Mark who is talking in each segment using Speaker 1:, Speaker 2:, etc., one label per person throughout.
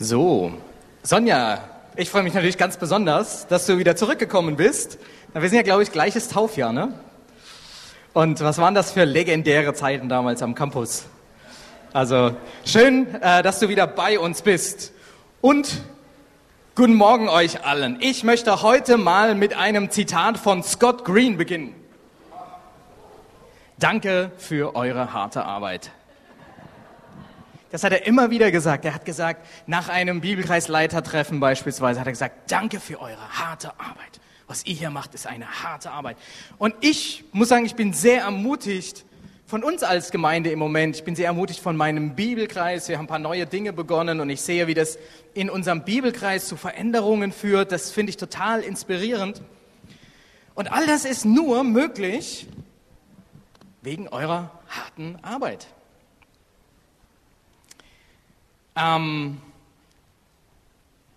Speaker 1: So, Sonja, ich freue mich natürlich ganz besonders, dass du wieder zurückgekommen bist. Wir sind ja, glaube ich, gleiches Taufjahr, ne? Und was waren das für legendäre Zeiten damals am Campus? Also schön, äh, dass du wieder bei uns bist. Und guten Morgen euch allen. Ich möchte heute mal mit einem Zitat von Scott Green beginnen. Danke für eure harte Arbeit. Das hat er immer wieder gesagt. Er hat gesagt, nach einem Bibelkreisleitertreffen beispielsweise, hat er gesagt, danke für eure harte Arbeit. Was ihr hier macht, ist eine harte Arbeit. Und ich muss sagen, ich bin sehr ermutigt von uns als Gemeinde im Moment. Ich bin sehr ermutigt von meinem Bibelkreis. Wir haben ein paar neue Dinge begonnen und ich sehe, wie das in unserem Bibelkreis zu Veränderungen führt. Das finde ich total inspirierend. Und all das ist nur möglich wegen eurer harten Arbeit. Ähm,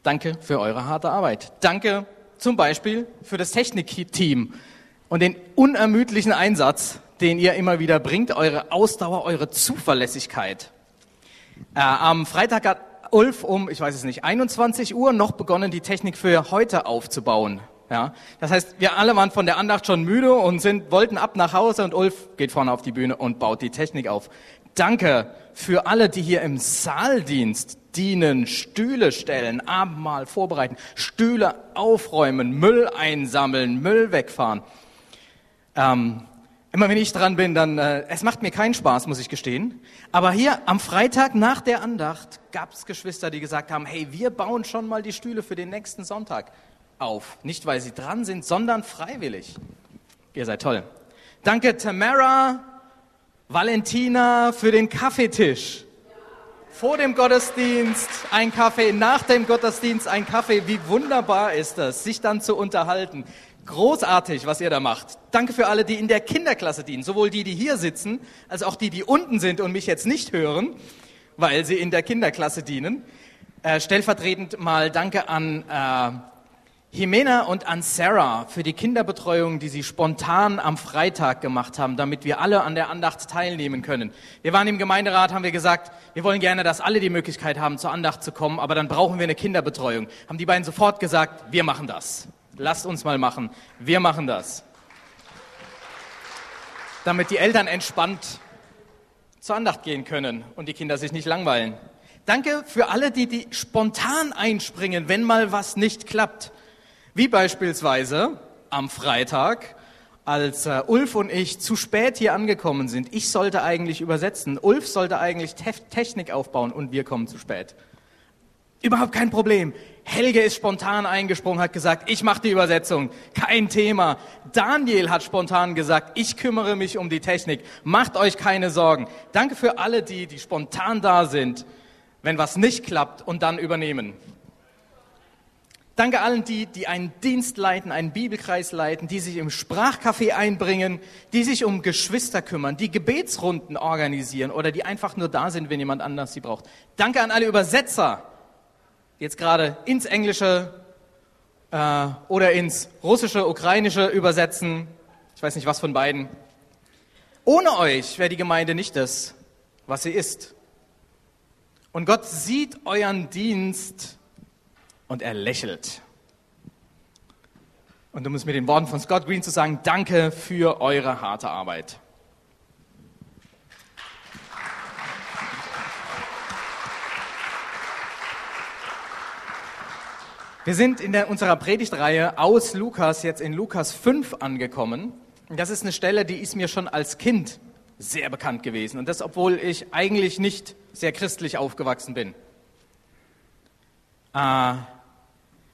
Speaker 1: danke für eure harte Arbeit. Danke zum Beispiel für das Technikteam und den unermüdlichen Einsatz, den ihr immer wieder bringt, eure Ausdauer, eure Zuverlässigkeit. Äh, am Freitag hat Ulf um, ich weiß es nicht, 21 Uhr noch begonnen, die Technik für heute aufzubauen. Ja, das heißt, wir alle waren von der Andacht schon müde und sind, wollten ab nach Hause und Ulf geht vorne auf die Bühne und baut die Technik auf. Danke für alle, die hier im Saaldienst dienen, Stühle stellen, Abendmahl vorbereiten, Stühle aufräumen, Müll einsammeln, Müll wegfahren. Ähm, immer wenn ich dran bin, dann, äh, es macht mir keinen Spaß, muss ich gestehen. Aber hier am Freitag nach der Andacht gab es Geschwister, die gesagt haben, hey, wir bauen schon mal die Stühle für den nächsten Sonntag auf. Nicht, weil sie dran sind, sondern freiwillig. Ihr seid toll. Danke Tamara, Valentina für den Kaffeetisch. Vor dem Gottesdienst ein Kaffee, nach dem Gottesdienst ein Kaffee. Wie wunderbar ist das, sich dann zu unterhalten. Großartig, was ihr da macht. Danke für alle, die in der Kinderklasse dienen. Sowohl die, die hier sitzen, als auch die, die unten sind und mich jetzt nicht hören, weil sie in der Kinderklasse dienen. Äh, stellvertretend mal Danke an äh, Jimena und an Sarah für die Kinderbetreuung, die sie spontan am Freitag gemacht haben, damit wir alle an der Andacht teilnehmen können. Wir waren im Gemeinderat, haben wir gesagt, wir wollen gerne, dass alle die Möglichkeit haben, zur Andacht zu kommen, aber dann brauchen wir eine Kinderbetreuung. Haben die beiden sofort gesagt, wir machen das. Lasst uns mal machen. Wir machen das. Damit die Eltern entspannt zur Andacht gehen können und die Kinder sich nicht langweilen. Danke für alle, die, die spontan einspringen, wenn mal was nicht klappt. Wie beispielsweise am Freitag, als äh, Ulf und ich zu spät hier angekommen sind. Ich sollte eigentlich übersetzen. Ulf sollte eigentlich Te Technik aufbauen und wir kommen zu spät. Überhaupt kein Problem. Helge ist spontan eingesprungen, hat gesagt, ich mache die Übersetzung. Kein Thema. Daniel hat spontan gesagt, ich kümmere mich um die Technik. Macht euch keine Sorgen. Danke für alle die, die spontan da sind, wenn was nicht klappt und dann übernehmen. Danke allen die, die einen Dienst leiten, einen Bibelkreis leiten, die sich im Sprachcafé einbringen, die sich um Geschwister kümmern, die Gebetsrunden organisieren oder die einfach nur da sind, wenn jemand anders sie braucht. Danke an alle Übersetzer, die jetzt gerade ins Englische äh, oder ins Russische, Ukrainische übersetzen. Ich weiß nicht, was von beiden. Ohne euch wäre die Gemeinde nicht das, was sie ist. Und Gott sieht euren Dienst und er lächelt. Und um es mit den Worten von Scott Green zu sagen, danke für eure harte Arbeit. Wir sind in der, unserer Predigtreihe aus Lukas jetzt in Lukas 5 angekommen. Das ist eine Stelle, die ist mir schon als Kind sehr bekannt gewesen. Und das, obwohl ich eigentlich nicht sehr christlich aufgewachsen bin. Äh,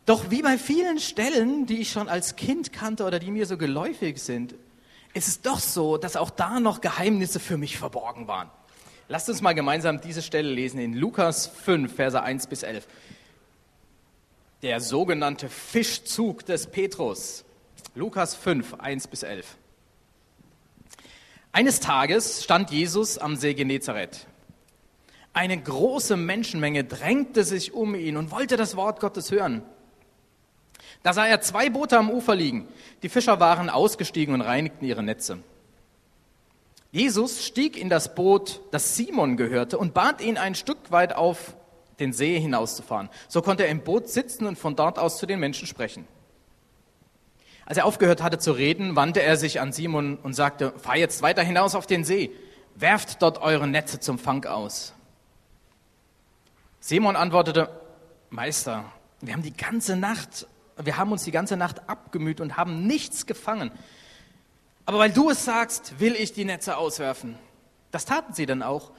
Speaker 1: doch wie bei vielen Stellen, die ich schon als Kind kannte oder die mir so geläufig sind, ist es doch so, dass auch da noch Geheimnisse für mich verborgen waren. Lasst uns mal gemeinsam diese Stelle lesen in Lukas 5, Verse 1 bis 11. Der sogenannte Fischzug des Petrus. Lukas 5, 1 bis 11. Eines Tages stand Jesus am See Genezareth. Eine große Menschenmenge drängte sich um ihn und wollte das Wort Gottes hören. Da sah er zwei Boote am Ufer liegen. Die Fischer waren ausgestiegen und reinigten ihre Netze. Jesus stieg in das Boot, das Simon gehörte, und bat ihn ein Stück weit auf den See hinauszufahren. So konnte er im Boot sitzen und von dort aus zu den Menschen sprechen. Als er aufgehört hatte zu reden, wandte er sich an Simon und sagte, fahr jetzt weiter hinaus auf den See, werft dort eure Netze zum Fang aus. Simon antwortete, Meister, wir haben die ganze Nacht, wir haben uns die ganze Nacht abgemüht und haben nichts gefangen. Aber weil du es sagst, will ich die Netze auswerfen. Das taten sie dann auch.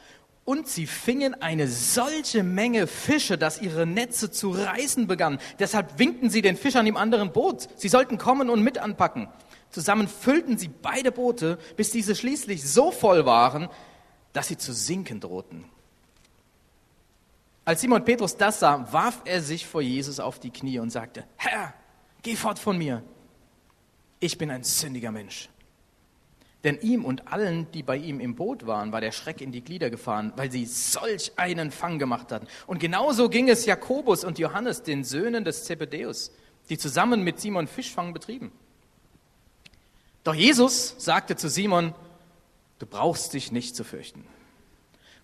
Speaker 1: Und sie fingen eine solche Menge Fische, dass ihre Netze zu reißen begannen. Deshalb winkten sie den Fischern im anderen Boot. Sie sollten kommen und mit anpacken. Zusammen füllten sie beide Boote, bis diese schließlich so voll waren, dass sie zu sinken drohten. Als Simon Petrus das sah, warf er sich vor Jesus auf die Knie und sagte, Herr, geh fort von mir. Ich bin ein sündiger Mensch. Denn ihm und allen, die bei ihm im Boot waren, war der Schreck in die Glieder gefahren, weil sie solch einen Fang gemacht hatten. Und genauso ging es Jakobus und Johannes, den Söhnen des Zebedeus, die zusammen mit Simon Fischfang betrieben. Doch Jesus sagte zu Simon, du brauchst dich nicht zu fürchten.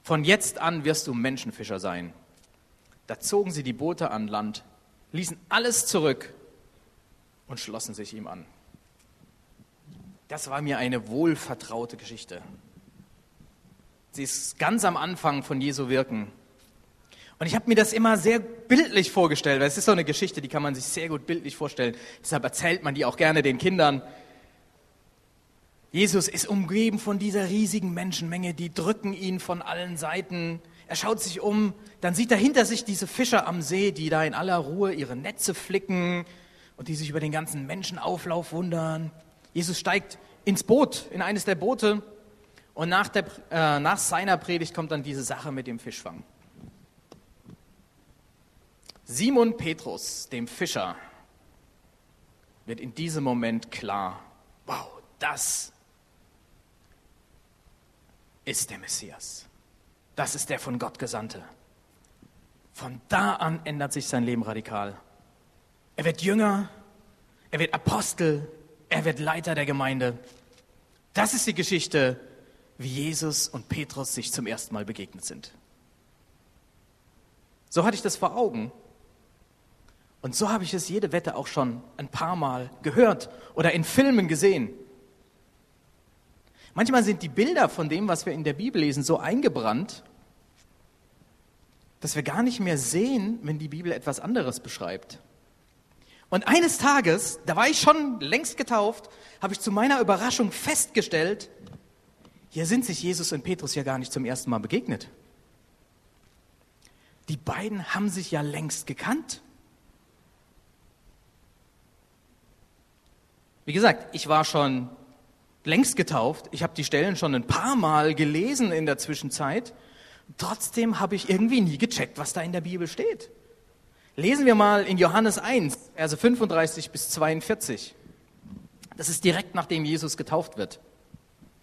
Speaker 1: Von jetzt an wirst du Menschenfischer sein. Da zogen sie die Boote an Land, ließen alles zurück und schlossen sich ihm an. Das war mir eine wohlvertraute Geschichte. Sie ist ganz am Anfang von Jesu Wirken. Und ich habe mir das immer sehr bildlich vorgestellt, weil es ist so eine Geschichte, die kann man sich sehr gut bildlich vorstellen. Deshalb erzählt man die auch gerne den Kindern. Jesus ist umgeben von dieser riesigen Menschenmenge, die drücken ihn von allen Seiten. Er schaut sich um, dann sieht er hinter sich diese Fischer am See, die da in aller Ruhe ihre Netze flicken und die sich über den ganzen Menschenauflauf wundern. Jesus steigt ins Boot, in eines der Boote und nach, der, äh, nach seiner Predigt kommt dann diese Sache mit dem Fischfang. Simon Petrus, dem Fischer, wird in diesem Moment klar, wow, das ist der Messias. Das ist der von Gott Gesandte. Von da an ändert sich sein Leben radikal. Er wird Jünger, er wird Apostel, er wird Leiter der Gemeinde. Das ist die Geschichte, wie Jesus und Petrus sich zum ersten Mal begegnet sind. So hatte ich das vor Augen. Und so habe ich es jede Wette auch schon ein paar Mal gehört oder in Filmen gesehen. Manchmal sind die Bilder von dem, was wir in der Bibel lesen, so eingebrannt, dass wir gar nicht mehr sehen, wenn die Bibel etwas anderes beschreibt. Und eines Tages, da war ich schon längst getauft, habe ich zu meiner Überraschung festgestellt, hier sind sich Jesus und Petrus ja gar nicht zum ersten Mal begegnet. Die beiden haben sich ja längst gekannt. Wie gesagt, ich war schon längst getauft. Ich habe die Stellen schon ein paar Mal gelesen in der Zwischenzeit. Trotzdem habe ich irgendwie nie gecheckt, was da in der Bibel steht. Lesen wir mal in Johannes 1, Verse 35 bis 42. Das ist direkt nachdem Jesus getauft wird.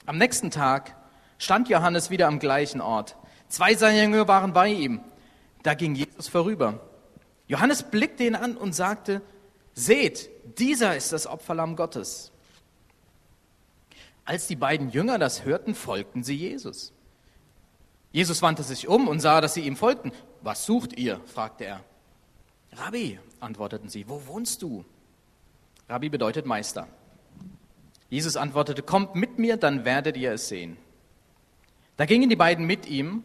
Speaker 1: Am nächsten Tag stand Johannes wieder am gleichen Ort. Zwei seiner Jünger waren bei ihm. Da ging Jesus vorüber. Johannes blickte ihn an und sagte, seht, dieser ist das Opferlamm Gottes. Als die beiden Jünger das hörten, folgten sie Jesus. Jesus wandte sich um und sah, dass sie ihm folgten. Was sucht ihr? fragte er. Rabbi, antworteten sie, wo wohnst du? Rabbi bedeutet Meister. Jesus antwortete, kommt mit mir, dann werdet ihr es sehen. Da gingen die beiden mit ihm.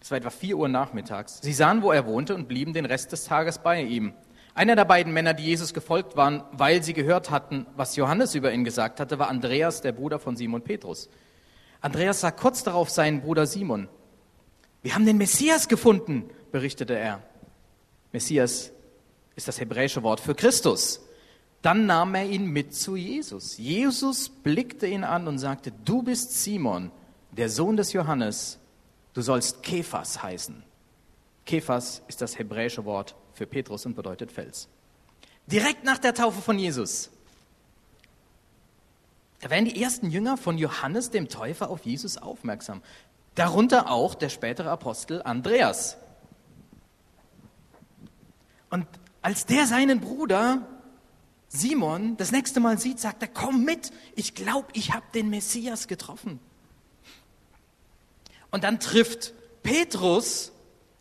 Speaker 1: Es war etwa vier Uhr nachmittags. Sie sahen, wo er wohnte und blieben den Rest des Tages bei ihm. Einer der beiden Männer, die Jesus gefolgt waren, weil sie gehört hatten, was Johannes über ihn gesagt hatte, war Andreas, der Bruder von Simon Petrus. Andreas sah kurz darauf seinen Bruder Simon. Wir haben den Messias gefunden, berichtete er. Messias ist das hebräische Wort für Christus. Dann nahm er ihn mit zu Jesus. Jesus blickte ihn an und sagte, du bist Simon, der Sohn des Johannes, du sollst Kephas heißen. Kephas ist das hebräische Wort für Petrus und bedeutet Fels. Direkt nach der Taufe von Jesus. Da werden die ersten Jünger von Johannes dem Täufer auf Jesus aufmerksam. Darunter auch der spätere Apostel Andreas. Und als der seinen Bruder Simon das nächste Mal sieht, sagt er, komm mit, ich glaube, ich habe den Messias getroffen. Und dann trifft Petrus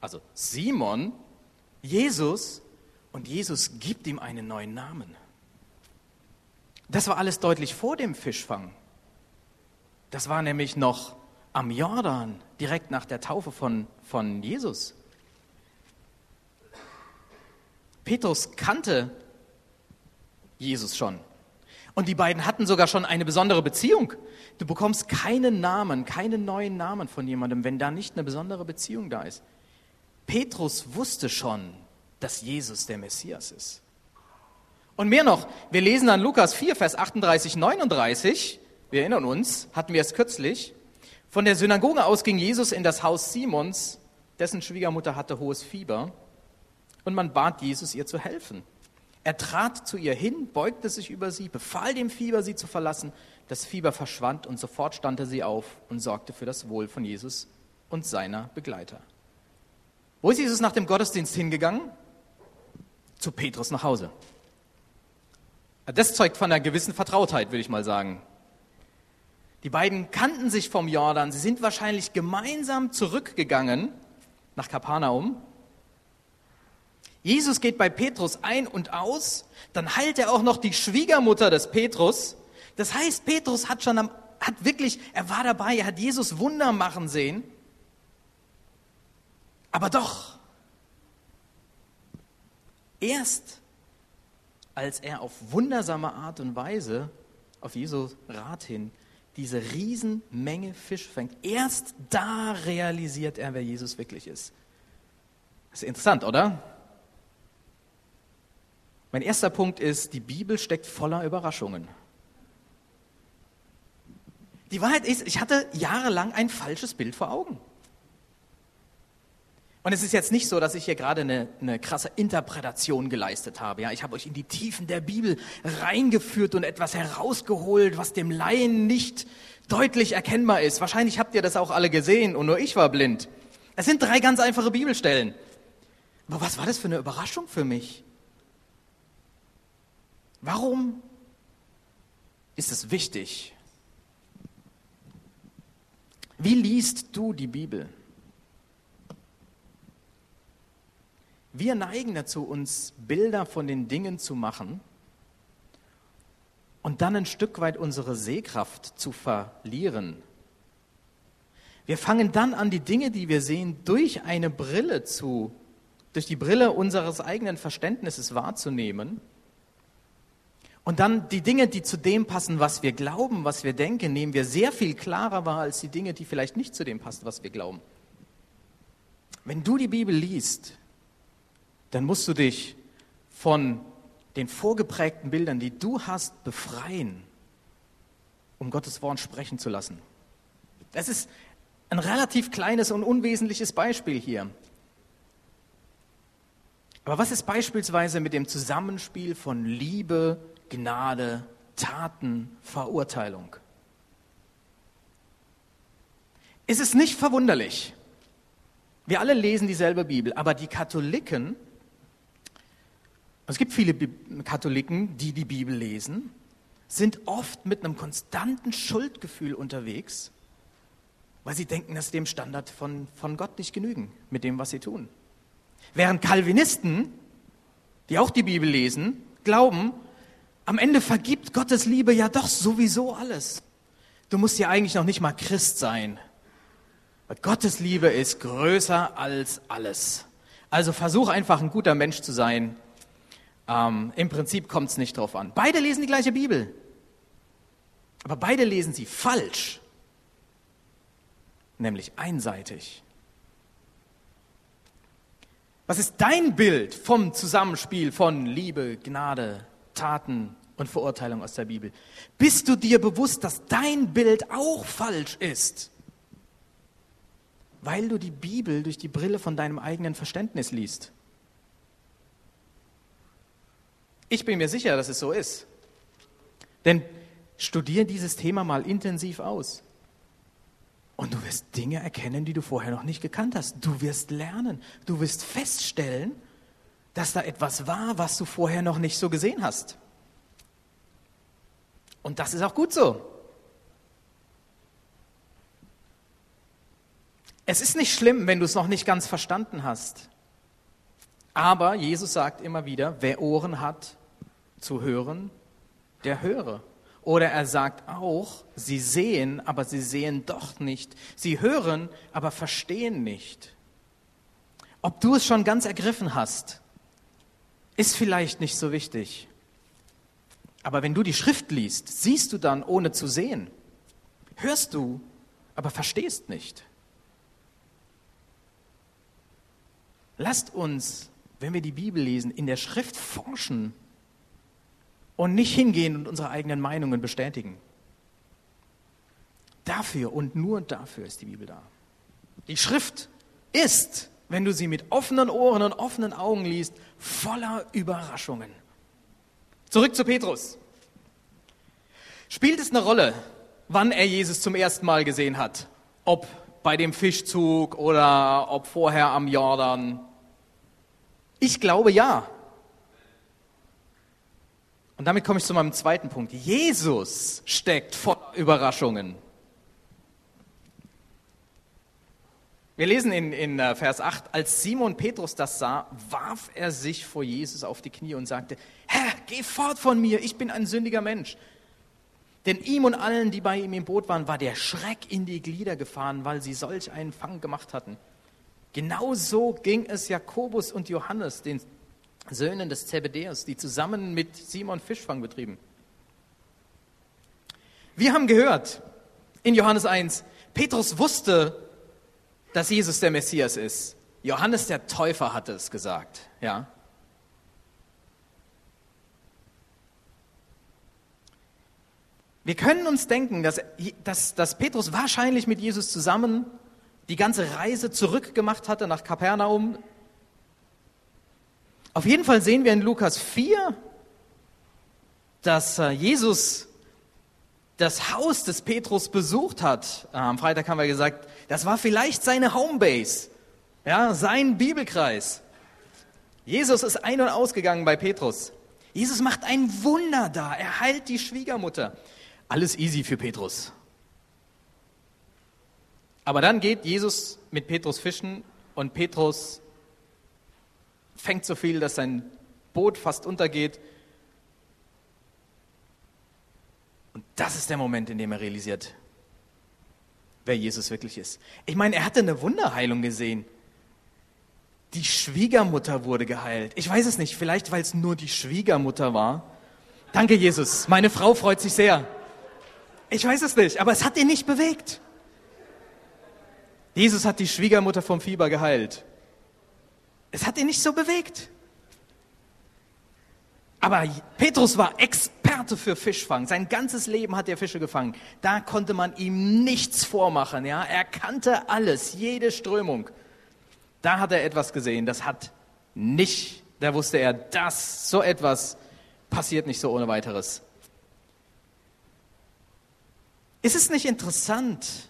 Speaker 1: also Simon, Jesus und Jesus gibt ihm einen neuen Namen. Das war alles deutlich vor dem Fischfang. Das war nämlich noch am Jordan, direkt nach der Taufe von, von Jesus. Petrus kannte Jesus schon. Und die beiden hatten sogar schon eine besondere Beziehung. Du bekommst keinen Namen, keinen neuen Namen von jemandem, wenn da nicht eine besondere Beziehung da ist. Petrus wusste schon, dass Jesus der Messias ist. Und mehr noch, wir lesen an Lukas 4, Vers 38, 39, wir erinnern uns, hatten wir es kürzlich, von der Synagoge aus ging Jesus in das Haus Simons, dessen Schwiegermutter hatte hohes Fieber, und man bat Jesus, ihr zu helfen. Er trat zu ihr hin, beugte sich über sie, befahl dem Fieber, sie zu verlassen. Das Fieber verschwand und sofort stand er sie auf und sorgte für das Wohl von Jesus und seiner Begleiter. Wo ist Jesus nach dem Gottesdienst hingegangen? Zu Petrus nach Hause. Das zeugt von einer gewissen Vertrautheit, würde ich mal sagen. Die beiden kannten sich vom Jordan. Sie sind wahrscheinlich gemeinsam zurückgegangen nach Kapernaum Jesus geht bei Petrus ein und aus, dann heilt er auch noch die Schwiegermutter des Petrus. Das heißt, Petrus hat schon am, hat wirklich, er war dabei, er hat Jesus Wunder machen sehen. Aber doch, erst als er auf wundersame Art und Weise auf Jesu Rat hin diese Riesenmenge Fisch fängt, erst da realisiert er, wer Jesus wirklich ist. Das ist interessant, oder? Mein erster Punkt ist, die Bibel steckt voller Überraschungen. Die Wahrheit ist, ich hatte jahrelang ein falsches Bild vor Augen. Und es ist jetzt nicht so, dass ich hier gerade eine, eine krasse Interpretation geleistet habe. Ja, ich habe euch in die Tiefen der Bibel reingeführt und etwas herausgeholt, was dem Laien nicht deutlich erkennbar ist. Wahrscheinlich habt ihr das auch alle gesehen und nur ich war blind. Es sind drei ganz einfache Bibelstellen. Aber was war das für eine Überraschung für mich? Warum ist es wichtig? Wie liest du die Bibel? Wir neigen dazu, uns Bilder von den Dingen zu machen und dann ein Stück weit unsere Sehkraft zu verlieren. Wir fangen dann an, die Dinge, die wir sehen, durch eine Brille zu, durch die Brille unseres eigenen Verständnisses wahrzunehmen und dann die Dinge, die zu dem passen, was wir glauben, was wir denken, nehmen wir sehr viel klarer wahr als die Dinge, die vielleicht nicht zu dem passen, was wir glauben. Wenn du die Bibel liest, dann musst du dich von den vorgeprägten Bildern, die du hast, befreien, um Gottes Wort sprechen zu lassen. Das ist ein relativ kleines und unwesentliches Beispiel hier. Aber was ist beispielsweise mit dem Zusammenspiel von Liebe, Gnade, Taten, Verurteilung. Es ist nicht verwunderlich. Wir alle lesen dieselbe Bibel, aber die Katholiken, es gibt viele Katholiken, die die Bibel lesen, sind oft mit einem konstanten Schuldgefühl unterwegs, weil sie denken, dass sie dem Standard von, von Gott nicht genügen, mit dem, was sie tun. Während Calvinisten, die auch die Bibel lesen, glauben, am Ende vergibt Gottes Liebe ja doch sowieso alles. Du musst ja eigentlich noch nicht mal Christ sein. Gottes Liebe ist größer als alles. Also versuch einfach ein guter Mensch zu sein. Ähm, Im Prinzip kommt es nicht drauf an. Beide lesen die gleiche Bibel. Aber beide lesen sie falsch. Nämlich einseitig. Was ist dein Bild vom Zusammenspiel von Liebe, Gnade, Taten, und Verurteilung aus der Bibel. Bist du dir bewusst, dass dein Bild auch falsch ist? Weil du die Bibel durch die Brille von deinem eigenen Verständnis liest. Ich bin mir sicher, dass es so ist. Denn studier dieses Thema mal intensiv aus. Und du wirst Dinge erkennen, die du vorher noch nicht gekannt hast. Du wirst lernen. Du wirst feststellen, dass da etwas war, was du vorher noch nicht so gesehen hast. Und das ist auch gut so. Es ist nicht schlimm, wenn du es noch nicht ganz verstanden hast. Aber Jesus sagt immer wieder, wer Ohren hat zu hören, der höre. Oder er sagt auch, sie sehen, aber sie sehen doch nicht. Sie hören, aber verstehen nicht. Ob du es schon ganz ergriffen hast, ist vielleicht nicht so wichtig. Aber wenn du die Schrift liest, siehst du dann, ohne zu sehen. Hörst du, aber verstehst nicht. Lasst uns, wenn wir die Bibel lesen, in der Schrift forschen und nicht hingehen und unsere eigenen Meinungen bestätigen. Dafür und nur dafür ist die Bibel da. Die Schrift ist, wenn du sie mit offenen Ohren und offenen Augen liest, voller Überraschungen. Zurück zu Petrus. Spielt es eine Rolle, wann er Jesus zum ersten Mal gesehen hat? Ob bei dem Fischzug oder ob vorher am Jordan? Ich glaube ja. Und damit komme ich zu meinem zweiten Punkt. Jesus steckt voller Überraschungen. Wir lesen in, in äh, Vers 8, als Simon Petrus das sah, warf er sich vor Jesus auf die Knie und sagte, Herr, geh fort von mir, ich bin ein sündiger Mensch. Denn ihm und allen, die bei ihm im Boot waren, war der Schreck in die Glieder gefahren, weil sie solch einen Fang gemacht hatten. Genauso ging es Jakobus und Johannes, den Söhnen des Zebedäus, die zusammen mit Simon Fischfang betrieben. Wir haben gehört in Johannes 1, Petrus wusste, dass Jesus der Messias ist. Johannes der Täufer hatte es gesagt, ja. Wir können uns denken, dass, dass, dass Petrus wahrscheinlich mit Jesus zusammen die ganze Reise zurückgemacht hatte nach Kapernaum, auf jeden Fall sehen wir in Lukas 4, dass äh, Jesus das Haus des Petrus besucht hat. Äh, am Freitag haben wir gesagt, das war vielleicht seine Homebase, ja, sein Bibelkreis. Jesus ist ein- und ausgegangen bei Petrus. Jesus macht ein Wunder da. Er heilt die Schwiegermutter. Alles easy für Petrus. Aber dann geht Jesus mit Petrus fischen und Petrus fängt so viel, dass sein Boot fast untergeht. Und das ist der Moment, in dem er realisiert, wer Jesus wirklich ist. Ich meine, er hatte eine Wunderheilung gesehen. Die Schwiegermutter wurde geheilt. Ich weiß es nicht, vielleicht weil es nur die Schwiegermutter war. Danke, Jesus. Meine Frau freut sich sehr. Ich weiß es nicht, aber es hat ihn nicht bewegt. Jesus hat die Schwiegermutter vom Fieber geheilt. Es hat ihn nicht so bewegt. Aber Petrus war Experte für Fischfang. Sein ganzes Leben hat er Fische gefangen. Da konnte man ihm nichts vormachen. Ja, er kannte alles, jede Strömung. Da hat er etwas gesehen. Das hat nicht. Da wusste er, dass so etwas passiert nicht so ohne weiteres. Ist es nicht interessant,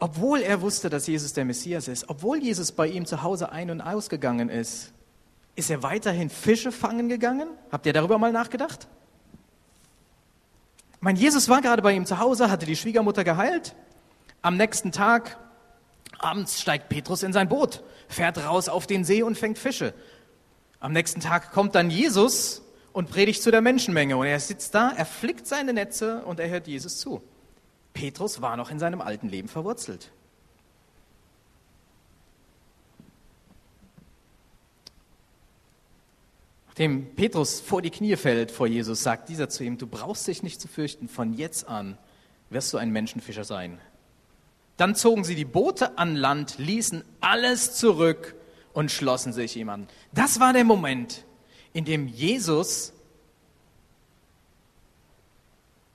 Speaker 1: obwohl er wusste, dass Jesus der Messias ist, obwohl Jesus bei ihm zu Hause ein- und ausgegangen ist, ist er weiterhin Fische fangen gegangen? Habt ihr darüber mal nachgedacht? Mein Jesus war gerade bei ihm zu Hause, hatte die Schwiegermutter geheilt. Am nächsten Tag, abends, steigt Petrus in sein Boot, fährt raus auf den See und fängt Fische. Am nächsten Tag kommt dann Jesus und predigt zu der Menschenmenge. Und er sitzt da, er flickt seine Netze und er hört Jesus zu. Petrus war noch in seinem alten Leben verwurzelt. Nachdem Petrus vor die Knie fällt vor Jesus, sagt dieser zu ihm, du brauchst dich nicht zu fürchten, von jetzt an wirst du ein Menschenfischer sein. Dann zogen sie die Boote an Land, ließen alles zurück und schlossen sich ihm an. Das war der Moment, in dem Jesus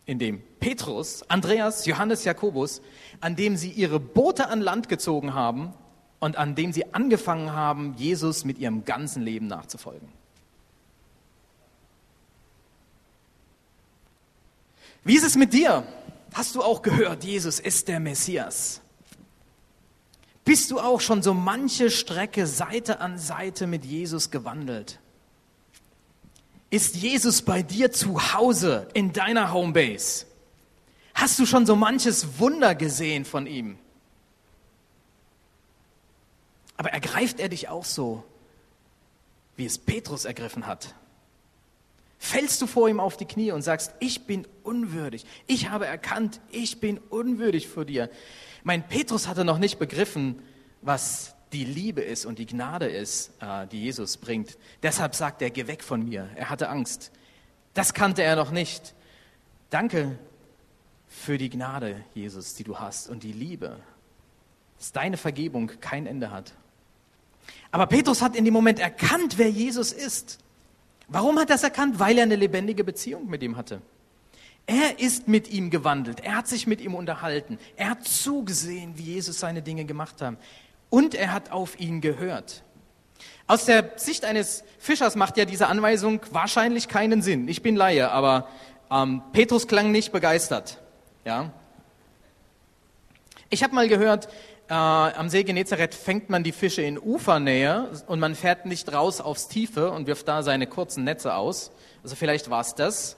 Speaker 1: in dem Petrus, Andreas, Johannes, Jakobus, an dem sie ihre Boote an Land gezogen haben und an dem sie angefangen haben, Jesus mit ihrem ganzen Leben nachzufolgen. Wie ist es mit dir? Hast du auch gehört, Jesus ist der Messias? Bist du auch schon so manche Strecke Seite an Seite mit Jesus gewandelt? Ist Jesus bei dir zu Hause in deiner Homebase? Hast du schon so manches Wunder gesehen von ihm? Aber ergreift er dich auch so, wie es Petrus ergriffen hat? Fällst du vor ihm auf die Knie und sagst, ich bin unwürdig, ich habe erkannt, ich bin unwürdig vor dir. Mein Petrus hatte noch nicht begriffen, was die Liebe ist und die Gnade ist, äh, die Jesus bringt. Deshalb sagt er, geh weg von mir. Er hatte Angst. Das kannte er noch nicht. Danke für die Gnade, Jesus, die du hast und die Liebe, dass deine Vergebung kein Ende hat. Aber Petrus hat in dem Moment erkannt, wer Jesus ist. Warum hat er das erkannt? Weil er eine lebendige Beziehung mit ihm hatte. Er ist mit ihm gewandelt. Er hat sich mit ihm unterhalten. Er hat zugesehen, wie Jesus seine Dinge gemacht hat. Und er hat auf ihn gehört. Aus der Sicht eines Fischers macht ja diese Anweisung wahrscheinlich keinen Sinn. Ich bin Laie, aber ähm, Petrus klang nicht begeistert. Ja? Ich habe mal gehört, äh, am See Genezareth fängt man die Fische in Ufernähe und man fährt nicht raus aufs Tiefe und wirft da seine kurzen Netze aus. Also vielleicht war es das.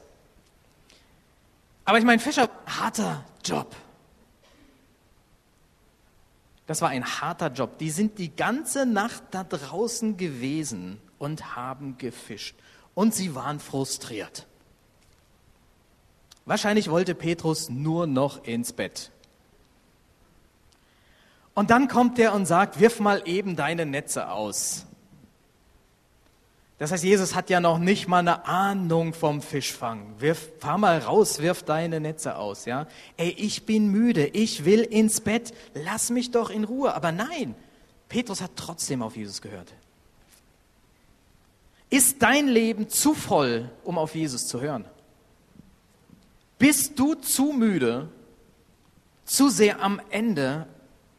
Speaker 1: Aber ich meine, Fischer, harter Job. Das war ein harter Job. Die sind die ganze Nacht da draußen gewesen und haben gefischt. Und sie waren frustriert. Wahrscheinlich wollte Petrus nur noch ins Bett. Und dann kommt er und sagt, wirf mal eben deine Netze aus. Das heißt, Jesus hat ja noch nicht mal eine Ahnung vom Fischfang. Wirf, fahr mal raus, wirf deine Netze aus, ja. Ey, ich bin müde, ich will ins Bett, lass mich doch in Ruhe. Aber nein, Petrus hat trotzdem auf Jesus gehört. Ist dein Leben zu voll, um auf Jesus zu hören? Bist du zu müde, zu sehr am Ende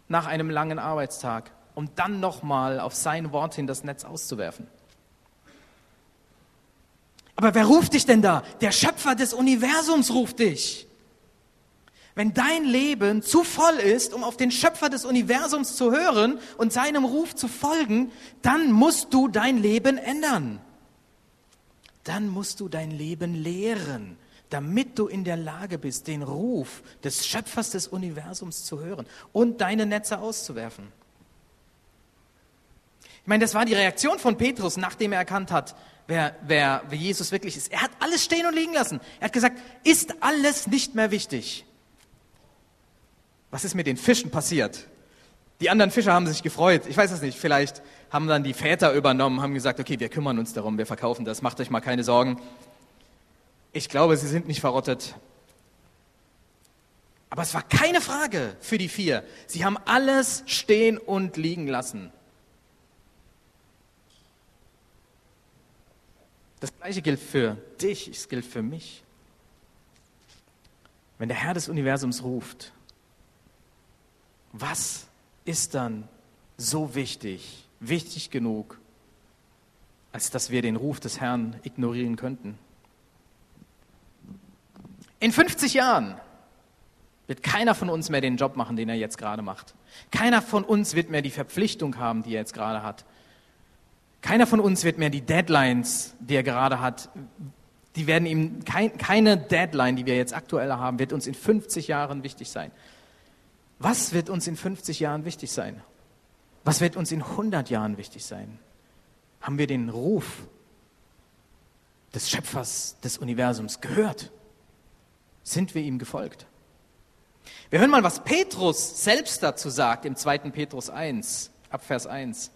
Speaker 1: nach einem langen Arbeitstag, um dann nochmal auf sein Wort hin das Netz auszuwerfen? Aber wer ruft dich denn da? Der Schöpfer des Universums ruft dich. Wenn dein Leben zu voll ist, um auf den Schöpfer des Universums zu hören und seinem Ruf zu folgen, dann musst du dein Leben ändern. Dann musst du dein Leben lehren, damit du in der Lage bist, den Ruf des Schöpfers des Universums zu hören und deine Netze auszuwerfen. Ich meine, das war die Reaktion von Petrus, nachdem er erkannt hat, wer, wer, wer Jesus wirklich ist. Er hat alles stehen und liegen lassen. Er hat gesagt, ist alles nicht mehr wichtig. Was ist mit den Fischen passiert? Die anderen Fischer haben sich gefreut. Ich weiß es nicht. Vielleicht haben dann die Väter übernommen, haben gesagt, okay, wir kümmern uns darum, wir verkaufen das, macht euch mal keine Sorgen. Ich glaube, sie sind nicht verrottet. Aber es war keine Frage für die vier. Sie haben alles stehen und liegen lassen. Das gleiche gilt für dich, es gilt für mich. Wenn der Herr des Universums ruft, was ist dann so wichtig, wichtig genug, als dass wir den Ruf des Herrn ignorieren könnten? In 50 Jahren wird keiner von uns mehr den Job machen, den er jetzt gerade macht. Keiner von uns wird mehr die Verpflichtung haben, die er jetzt gerade hat. Keiner von uns wird mehr die Deadlines, die er gerade hat, die werden ihm, kein, keine Deadline, die wir jetzt aktuell haben, wird uns in 50 Jahren wichtig sein. Was wird uns in 50 Jahren wichtig sein? Was wird uns in 100 Jahren wichtig sein? Haben wir den Ruf des Schöpfers des Universums gehört? Sind wir ihm gefolgt? Wir hören mal, was Petrus selbst dazu sagt im 2. Petrus 1, ab Vers 1.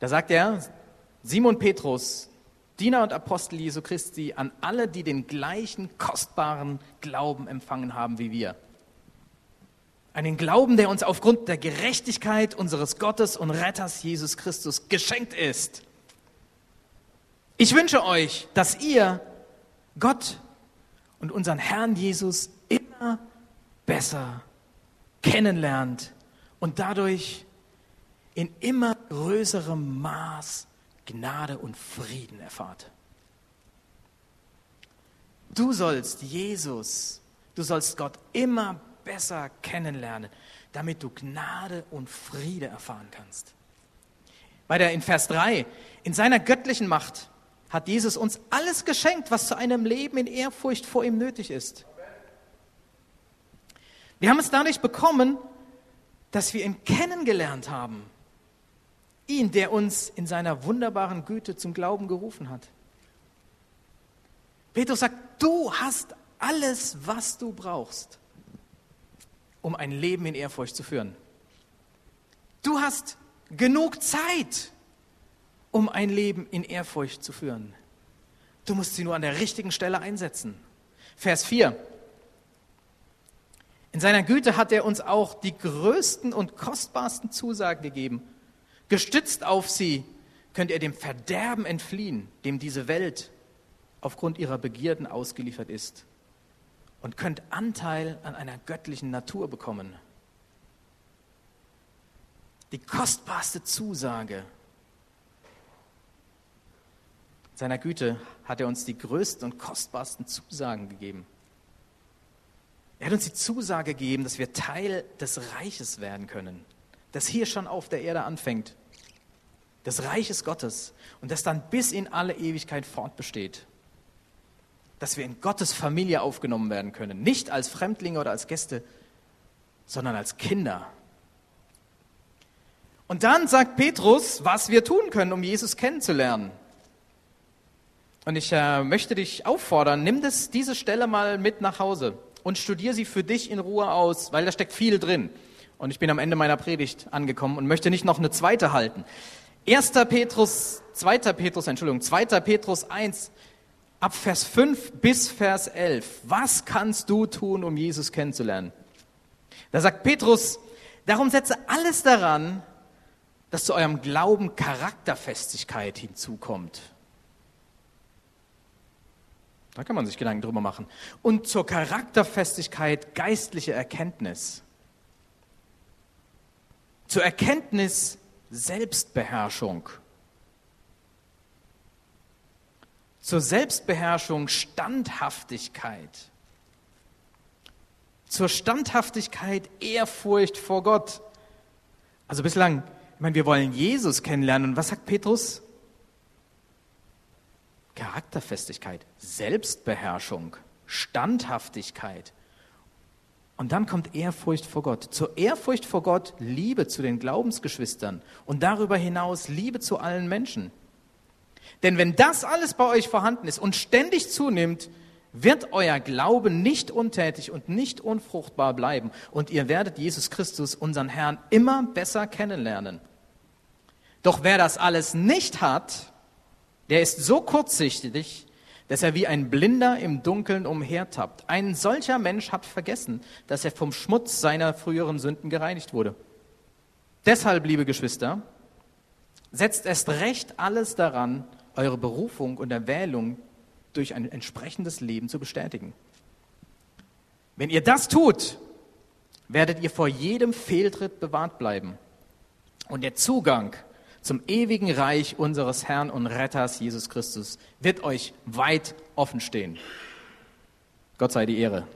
Speaker 1: Da sagt er, Simon Petrus, Diener und Apostel Jesu Christi, an alle, die den gleichen kostbaren Glauben empfangen haben wie wir. Einen Glauben, der uns aufgrund der Gerechtigkeit unseres Gottes und Retters Jesus Christus geschenkt ist. Ich wünsche euch, dass ihr Gott und unseren Herrn Jesus immer besser kennenlernt und dadurch in immer größerem Maß Gnade und Frieden erfahrt. Du sollst Jesus, du sollst Gott immer besser kennenlernen, damit du Gnade und Friede erfahren kannst. Bei der in Vers 3, in seiner göttlichen Macht hat Jesus uns alles geschenkt, was zu einem Leben in Ehrfurcht vor ihm nötig ist. Wir haben es dadurch bekommen, dass wir ihn kennengelernt haben. Ihn, der uns in seiner wunderbaren Güte zum Glauben gerufen hat. Petrus sagt, du hast alles, was du brauchst, um ein Leben in Ehrfurcht zu führen. Du hast genug Zeit, um ein Leben in Ehrfurcht zu führen. Du musst sie nur an der richtigen Stelle einsetzen. Vers 4. In seiner Güte hat er uns auch die größten und kostbarsten Zusagen gegeben. Gestützt auf sie könnt ihr dem Verderben entfliehen, dem diese Welt aufgrund ihrer Begierden ausgeliefert ist und könnt Anteil an einer göttlichen Natur bekommen. Die kostbarste Zusage seiner Güte hat er uns die größten und kostbarsten Zusagen gegeben. Er hat uns die Zusage gegeben, dass wir Teil des Reiches werden können, das hier schon auf der Erde anfängt, des Reiches Gottes und das dann bis in alle Ewigkeit fortbesteht. Dass wir in Gottes Familie aufgenommen werden können, nicht als Fremdlinge oder als Gäste, sondern als Kinder. Und dann sagt Petrus, was wir tun können, um Jesus kennenzulernen. Und ich äh, möchte dich auffordern, nimm das, diese Stelle mal mit nach Hause und studier sie für dich in Ruhe aus, weil da steckt viel drin. Und ich bin am Ende meiner Predigt angekommen und möchte nicht noch eine zweite halten. 1. Petrus, 2. Petrus, Entschuldigung, 2. Petrus 1, ab Vers 5 bis Vers 11. Was kannst du tun, um Jesus kennenzulernen? Da sagt Petrus, darum setze alles daran, dass zu eurem Glauben Charakterfestigkeit hinzukommt. Da kann man sich Gedanken drüber machen. Und zur Charakterfestigkeit geistliche Erkenntnis. Zur Erkenntnis Selbstbeherrschung. Zur Selbstbeherrschung Standhaftigkeit. Zur Standhaftigkeit Ehrfurcht vor Gott. Also bislang, ich meine, wir wollen Jesus kennenlernen. Und was sagt Petrus? Charakterfestigkeit, Selbstbeherrschung, Standhaftigkeit. Und dann kommt Ehrfurcht vor Gott. Zur Ehrfurcht vor Gott Liebe zu den Glaubensgeschwistern und darüber hinaus Liebe zu allen Menschen. Denn wenn das alles bei euch vorhanden ist und ständig zunimmt, wird euer Glaube nicht untätig und nicht unfruchtbar bleiben und ihr werdet Jesus Christus, unseren Herrn, immer besser kennenlernen. Doch wer das alles nicht hat, der ist so kurzsichtig, dass er wie ein Blinder im Dunkeln umhertappt. Ein solcher Mensch hat vergessen, dass er vom Schmutz seiner früheren Sünden gereinigt wurde. Deshalb, liebe Geschwister, setzt erst recht alles daran, eure Berufung und Erwählung durch ein entsprechendes Leben zu bestätigen. Wenn ihr das tut, werdet ihr vor jedem Fehltritt bewahrt bleiben. Und der Zugang zum ewigen Reich unseres Herrn und Retters Jesus Christus wird euch weit offen stehen. Gott sei die Ehre.